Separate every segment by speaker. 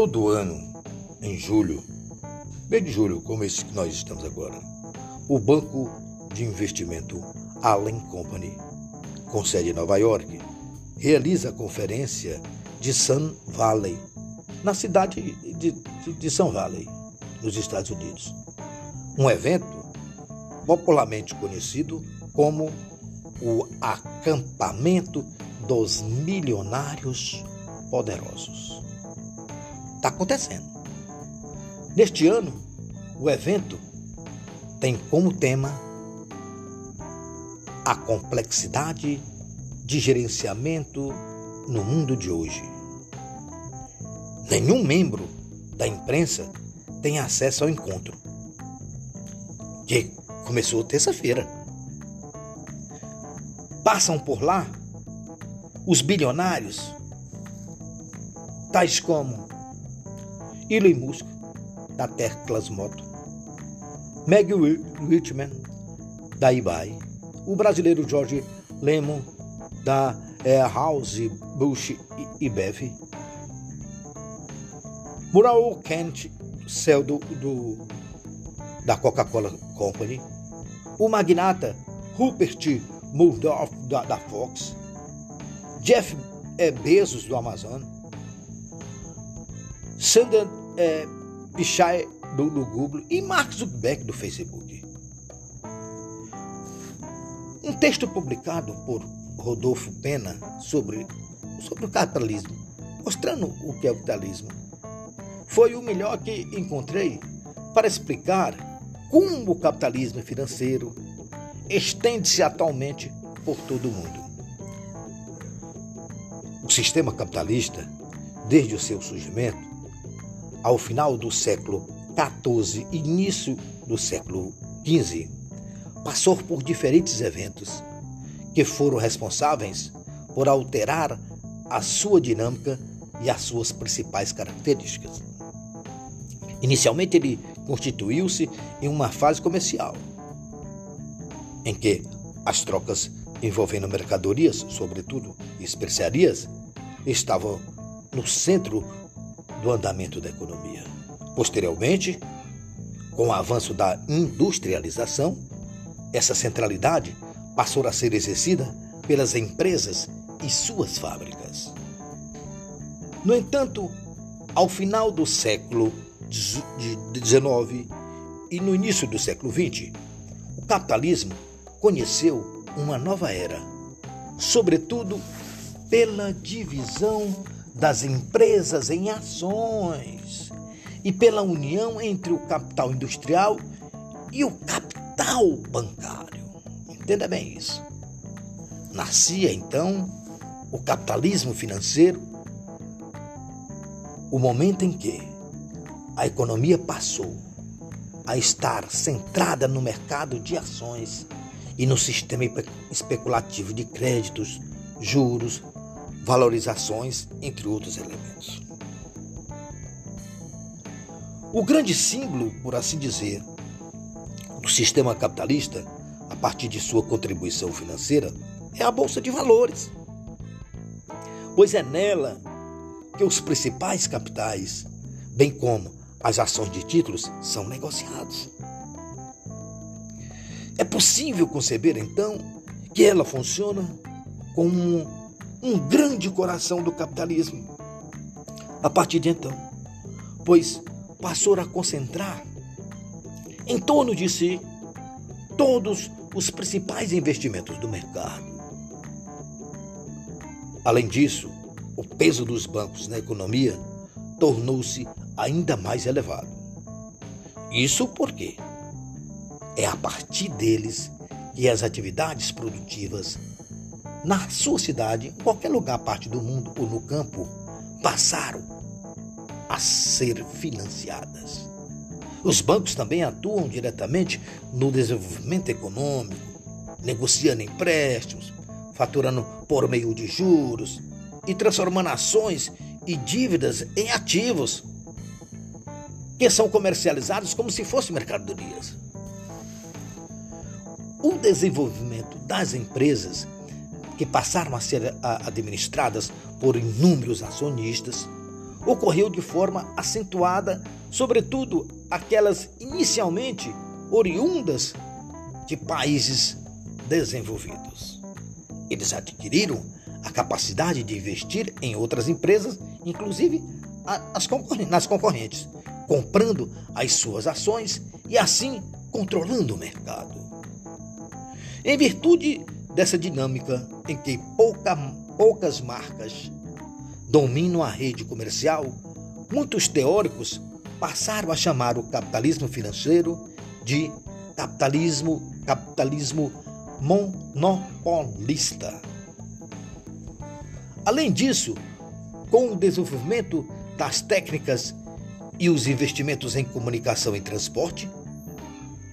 Speaker 1: Todo ano, em julho, mês de julho, como esse que nós estamos agora, o Banco de Investimento Allen Company, com sede em Nova York, realiza a conferência de Sun Valley, na cidade de, de, de Sun Valley, nos Estados Unidos. Um evento popularmente conhecido como o acampamento dos milionários poderosos. Está acontecendo. Neste ano, o evento tem como tema a complexidade de gerenciamento no mundo de hoje. Nenhum membro da imprensa tem acesso ao encontro, que começou terça-feira. Passam por lá os bilionários, tais como Elon Musk, da Tesla Moto, Meg Whitman, da eBay, o brasileiro George Lemon, da é, House Bush e Bev, Mural Kent, céu do, do da Coca-Cola Company, o magnata Rupert Murdoch da, da Fox, Jeff é, Bezos do Amazon, Sander é, Pichai do, do Google e Mark Zuckerberg do Facebook. Um texto publicado por Rodolfo Pena sobre, sobre o capitalismo, mostrando o que é o capitalismo, foi o melhor que encontrei para explicar como o capitalismo financeiro estende-se atualmente por todo o mundo. O sistema capitalista, desde o seu surgimento, ao final do século XIV e início do século XV, passou por diferentes eventos que foram responsáveis por alterar a sua dinâmica e as suas principais características. Inicialmente, ele constituiu-se em uma fase comercial, em que as trocas envolvendo mercadorias, sobretudo especiarias, estavam no centro do andamento da economia. Posteriormente, com o avanço da industrialização, essa centralidade passou a ser exercida pelas empresas e suas fábricas. No entanto, ao final do século XIX e no início do século XX, o capitalismo conheceu uma nova era, sobretudo pela divisão das empresas em ações e pela união entre o capital industrial e o capital bancário. Entenda bem isso. Nascia então o capitalismo financeiro, o momento em que a economia passou a estar centrada no mercado de ações e no sistema especulativo de créditos, juros, valorizações, entre outros elementos. O grande símbolo, por assim dizer, do sistema capitalista, a partir de sua contribuição financeira, é a Bolsa de Valores. Pois é nela que os principais capitais, bem como as ações de títulos são negociados. É possível conceber, então, que ela funciona como um, grande coração do capitalismo. A partir de então, pois passou a concentrar em torno de si todos os principais investimentos do mercado. Além disso, o peso dos bancos na economia tornou-se ainda mais elevado. Isso porque é a partir deles que as atividades produtivas na sua cidade, em qualquer lugar, parte do mundo ou no campo, passaram a ser financiadas. Os bancos também atuam diretamente no desenvolvimento econômico, negociando empréstimos, faturando por meio de juros e transformando ações e dívidas em ativos que são comercializados como se fossem mercadorias. O desenvolvimento das empresas que passaram a ser administradas por inúmeros acionistas ocorreu de forma acentuada, sobretudo aquelas inicialmente oriundas de países desenvolvidos. Eles adquiriram a capacidade de investir em outras empresas, inclusive nas concorrentes, comprando as suas ações e assim controlando o mercado. Em virtude dessa dinâmica em que pouca, poucas marcas dominam a rede comercial, muitos teóricos passaram a chamar o capitalismo financeiro de capitalismo, capitalismo monopolista. Além disso, com o desenvolvimento das técnicas e os investimentos em comunicação e transporte,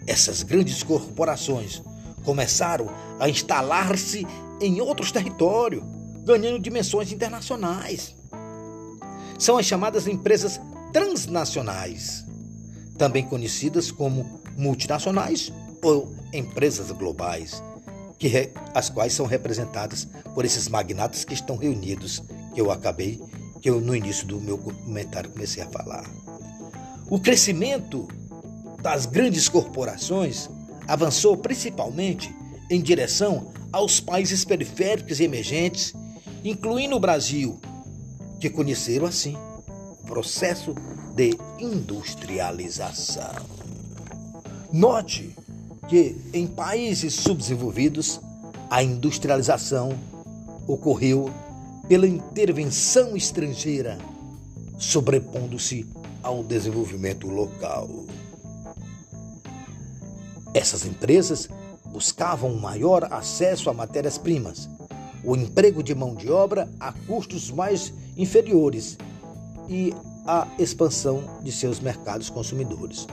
Speaker 1: essas grandes corporações começaram a instalar-se em outros territórios, ganhando dimensões internacionais. São as chamadas empresas transnacionais, também conhecidas como multinacionais ou empresas globais, que as quais são representadas por esses magnatas que estão reunidos, que eu acabei, que eu no início do meu comentário comecei a falar. O crescimento das grandes corporações avançou principalmente em direção aos países periféricos e emergentes, incluindo o Brasil, que conheceram assim o processo de industrialização. Note que em países subdesenvolvidos a industrialização ocorreu pela intervenção estrangeira, sobrepondo-se ao desenvolvimento local. Essas empresas buscavam maior acesso a matérias-primas, o emprego de mão de obra a custos mais inferiores e a expansão de seus mercados consumidores.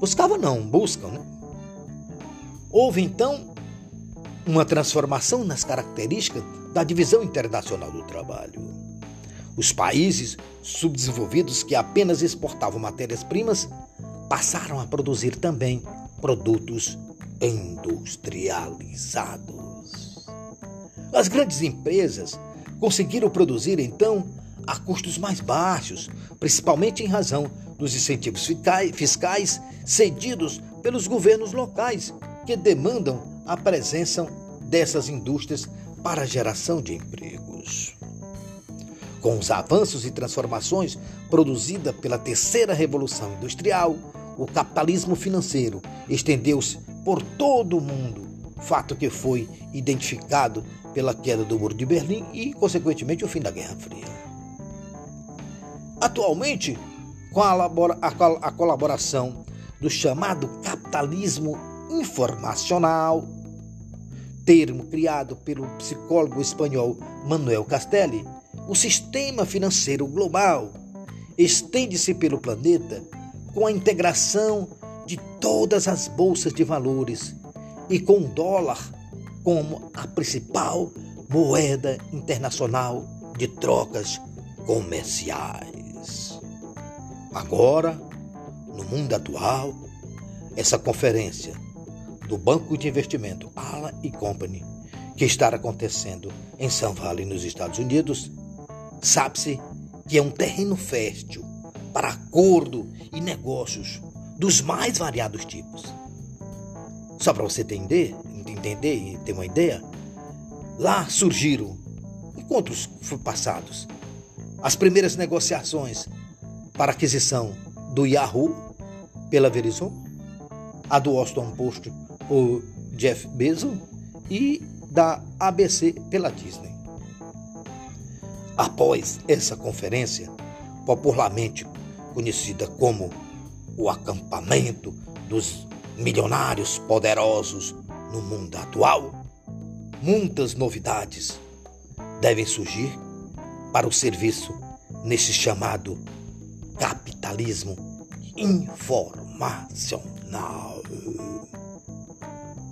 Speaker 1: Buscava não, buscam, né? Houve então uma transformação nas características da divisão internacional do trabalho. Os países subdesenvolvidos que apenas exportavam matérias-primas passaram a produzir também produtos industrializados. As grandes empresas conseguiram produzir então a custos mais baixos, principalmente em razão dos incentivos fiscais cedidos pelos governos locais, que demandam a presença dessas indústrias para a geração de empregos. Com os avanços e transformações produzidas pela terceira revolução industrial, o capitalismo financeiro estendeu-se por todo o mundo, fato que foi identificado pela queda do Muro de Berlim e, consequentemente, o fim da Guerra Fria. Atualmente, com a colaboração do chamado capitalismo informacional, termo criado pelo psicólogo espanhol Manuel Castelli, o sistema financeiro global estende-se pelo planeta com a integração de todas as bolsas de valores e com o dólar como a principal moeda internacional de trocas comerciais. Agora, no mundo atual, essa conferência do Banco de Investimento Ala e Company, que está acontecendo em São Vale, nos Estados Unidos, sabe-se que é um terreno fértil para acordo e negócios dos mais variados tipos. Só para você entender, entender e ter uma ideia, lá surgiram encontros passados, as primeiras negociações para aquisição do Yahoo pela Verizon, a do Washington Post por Jeff Bezos e da ABC pela Disney. Após essa conferência, popularmente conhecida como o acampamento dos milionários poderosos no mundo atual, muitas novidades devem surgir para o serviço nesse chamado capitalismo informacional.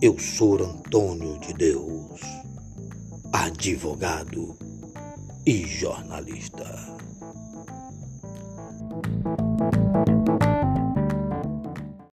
Speaker 1: Eu sou Antônio de Deus, advogado e jornalista. Thank you.